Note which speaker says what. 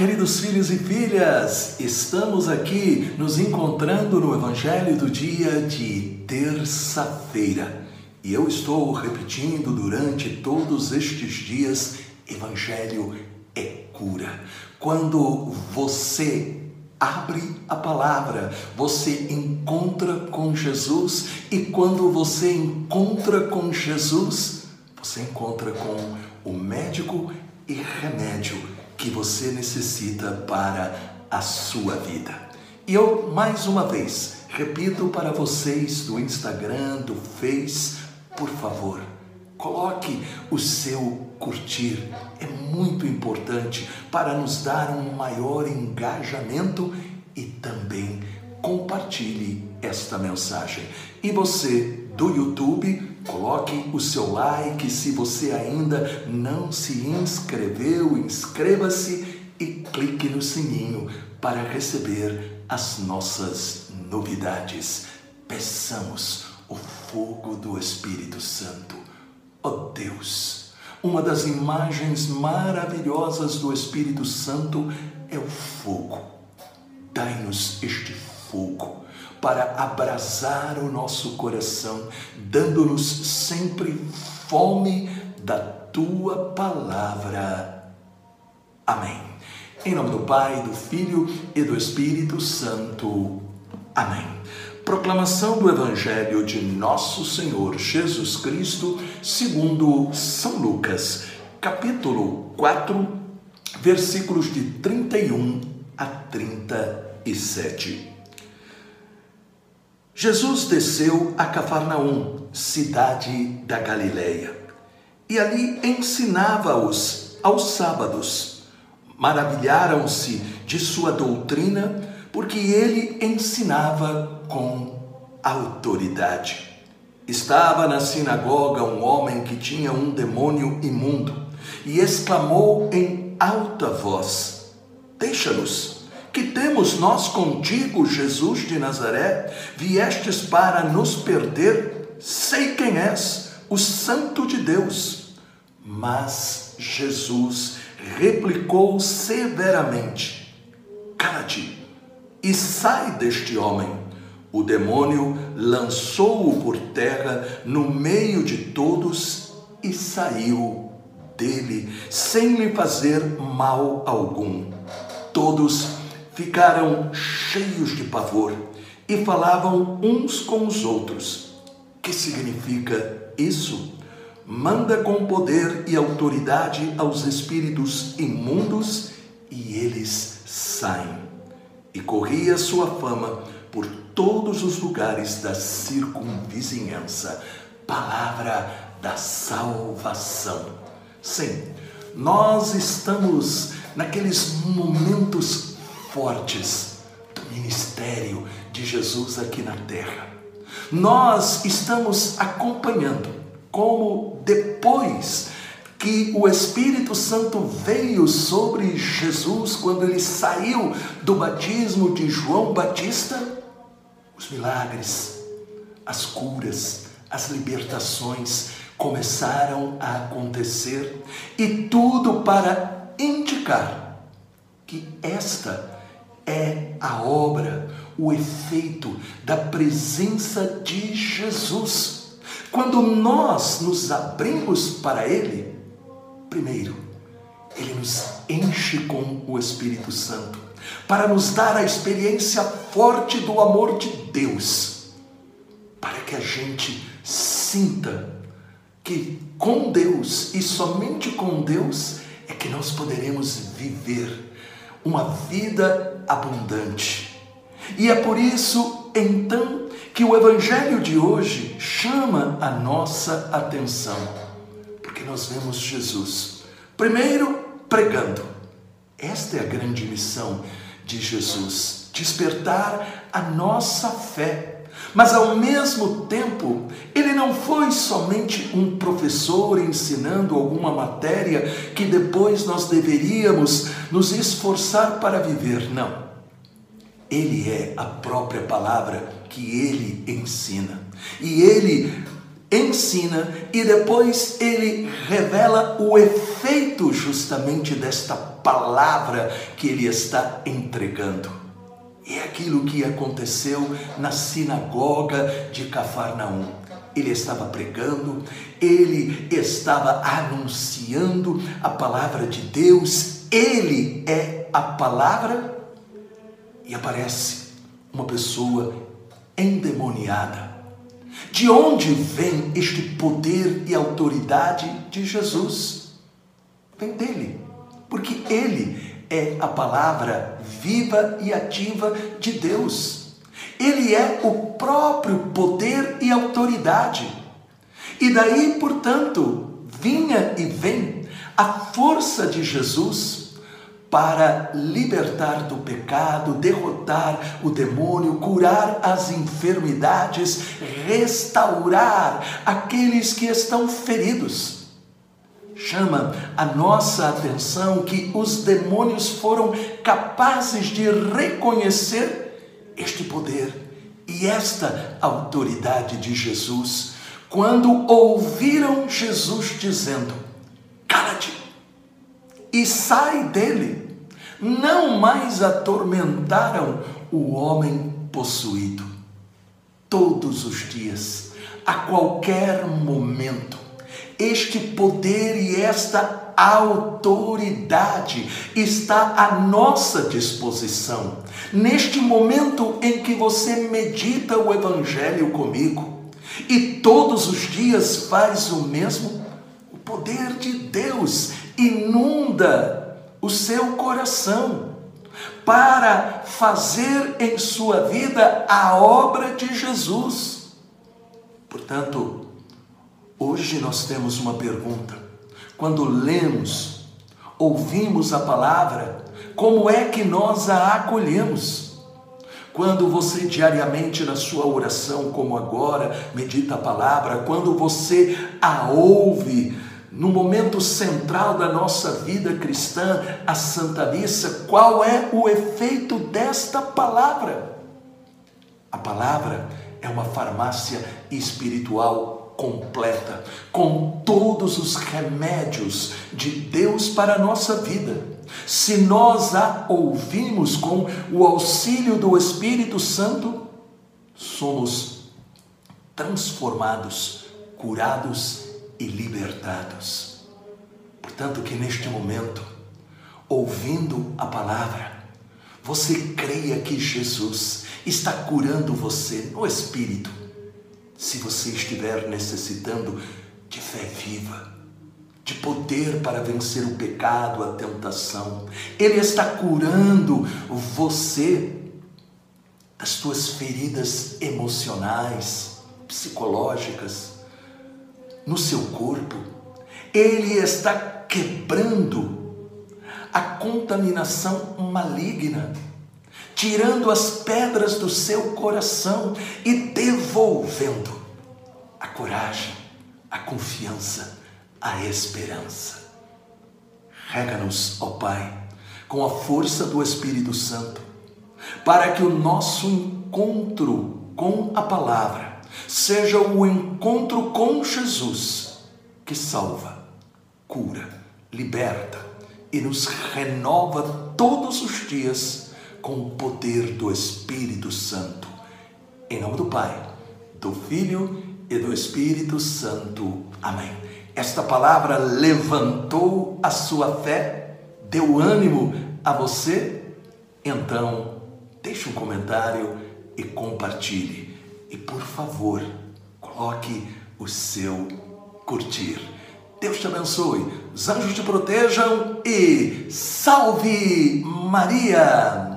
Speaker 1: queridos filhos e filhas! Estamos aqui nos encontrando no Evangelho do dia de terça-feira. E eu estou repetindo durante todos estes dias: Evangelho é cura. Quando você abre a palavra, você encontra com Jesus, e quando você encontra com Jesus, você encontra com o médico e remédio que você necessita para a sua vida. E eu, mais uma vez, repito para vocês do Instagram, do Face, por favor, coloque o seu curtir. É muito importante para nos dar um maior engajamento e também compartilhe esta mensagem. E você do YouTube, Coloque o seu like se você ainda não se inscreveu, inscreva-se e clique no sininho para receber as nossas novidades. Peçamos o fogo do Espírito Santo. Oh Deus, uma das imagens maravilhosas do Espírito Santo é o fogo. Dai-nos este fogo para abrasar o nosso coração, dando-nos sempre fome da tua palavra. Amém. Em nome do Pai, do Filho e do Espírito Santo. Amém. Proclamação do Evangelho de Nosso Senhor Jesus Cristo, segundo São Lucas, capítulo 4, versículos de 31 a 37. Jesus desceu a Cafarnaum, cidade da Galileia, e ali ensinava-os aos sábados. Maravilharam-se de sua doutrina, porque ele ensinava com autoridade. Estava na sinagoga um homem que tinha um demônio imundo e exclamou em alta voz: Deixa-nos que temos nós contigo, Jesus de Nazaré? Viestes para nos perder? Sei quem és, o Santo de Deus. Mas Jesus replicou severamente: Cala-te e sai deste homem. O demônio lançou-o por terra no meio de todos e saiu dele, sem lhe fazer mal algum. Todos ficaram cheios de pavor e falavam uns com os outros. Que significa isso? Manda com poder e autoridade aos espíritos imundos e eles saem. E corria sua fama por todos os lugares da circunvizinhança. Palavra da salvação. Sim, nós estamos naqueles momentos fortes do ministério de Jesus aqui na terra. Nós estamos acompanhando como depois que o Espírito Santo veio sobre Jesus quando ele saiu do batismo de João Batista, os milagres, as curas, as libertações começaram a acontecer e tudo para indicar que esta é a obra, o efeito da presença de Jesus. Quando nós nos abrimos para Ele, primeiro, Ele nos enche com o Espírito Santo, para nos dar a experiência forte do amor de Deus, para que a gente sinta que com Deus e somente com Deus é que nós poderemos viver uma vida abundante. E é por isso, então, que o Evangelho de hoje chama a nossa atenção, porque nós vemos Jesus, primeiro pregando. Esta é a grande missão de Jesus: despertar a nossa fé mas ao mesmo tempo, ele não foi somente um professor ensinando alguma matéria que depois nós deveríamos nos esforçar para viver, não. Ele é a própria palavra que ele ensina. E ele ensina e depois ele revela o efeito justamente desta palavra que ele está entregando. É aquilo que aconteceu na sinagoga de Cafarnaum. Ele estava pregando, ele estava anunciando a palavra de Deus, ele é a palavra, e aparece uma pessoa endemoniada. De onde vem este poder e autoridade de Jesus? Vem dele, porque ele é a palavra viva e ativa de Deus. Ele é o próprio poder e autoridade. E daí, portanto, vinha e vem a força de Jesus para libertar do pecado, derrotar o demônio, curar as enfermidades, restaurar aqueles que estão feridos chama a nossa atenção que os demônios foram capazes de reconhecer este poder e esta autoridade de Jesus quando ouviram Jesus dizendo: Cala-te e sai dele. Não mais atormentaram o homem possuído. Todos os dias, a qualquer momento, este poder e esta autoridade está à nossa disposição. Neste momento em que você medita o Evangelho comigo e todos os dias faz o mesmo, o poder de Deus inunda o seu coração para fazer em sua vida a obra de Jesus. Portanto, Hoje nós temos uma pergunta. Quando lemos, ouvimos a palavra, como é que nós a acolhemos? Quando você diariamente na sua oração, como agora, medita a palavra, quando você a ouve, no momento central da nossa vida cristã, a Santa Missa, qual é o efeito desta palavra? A palavra é uma farmácia espiritual completa, com todos os remédios de Deus para a nossa vida. Se nós a ouvimos com o auxílio do Espírito Santo, somos transformados, curados e libertados. Portanto, que neste momento, ouvindo a palavra, você creia que Jesus está curando você no Espírito se você estiver necessitando de fé viva, de poder para vencer o pecado, a tentação, Ele está curando você das suas feridas emocionais, psicológicas, no seu corpo. Ele está quebrando a contaminação maligna tirando as pedras do seu coração e devolvendo a coragem, a confiança, a esperança. Rega-nos, ó Pai, com a força do Espírito Santo, para que o nosso encontro com a palavra seja o encontro com Jesus, que salva, cura, liberta e nos renova todos os dias com o poder do Espírito Santo. Em nome do Pai, do Filho e do Espírito Santo. Amém. Esta palavra levantou a sua fé, deu ânimo a você? Então, deixe um comentário e compartilhe. E por favor, coloque o seu curtir. Deus te abençoe, os anjos te protejam e salve Maria!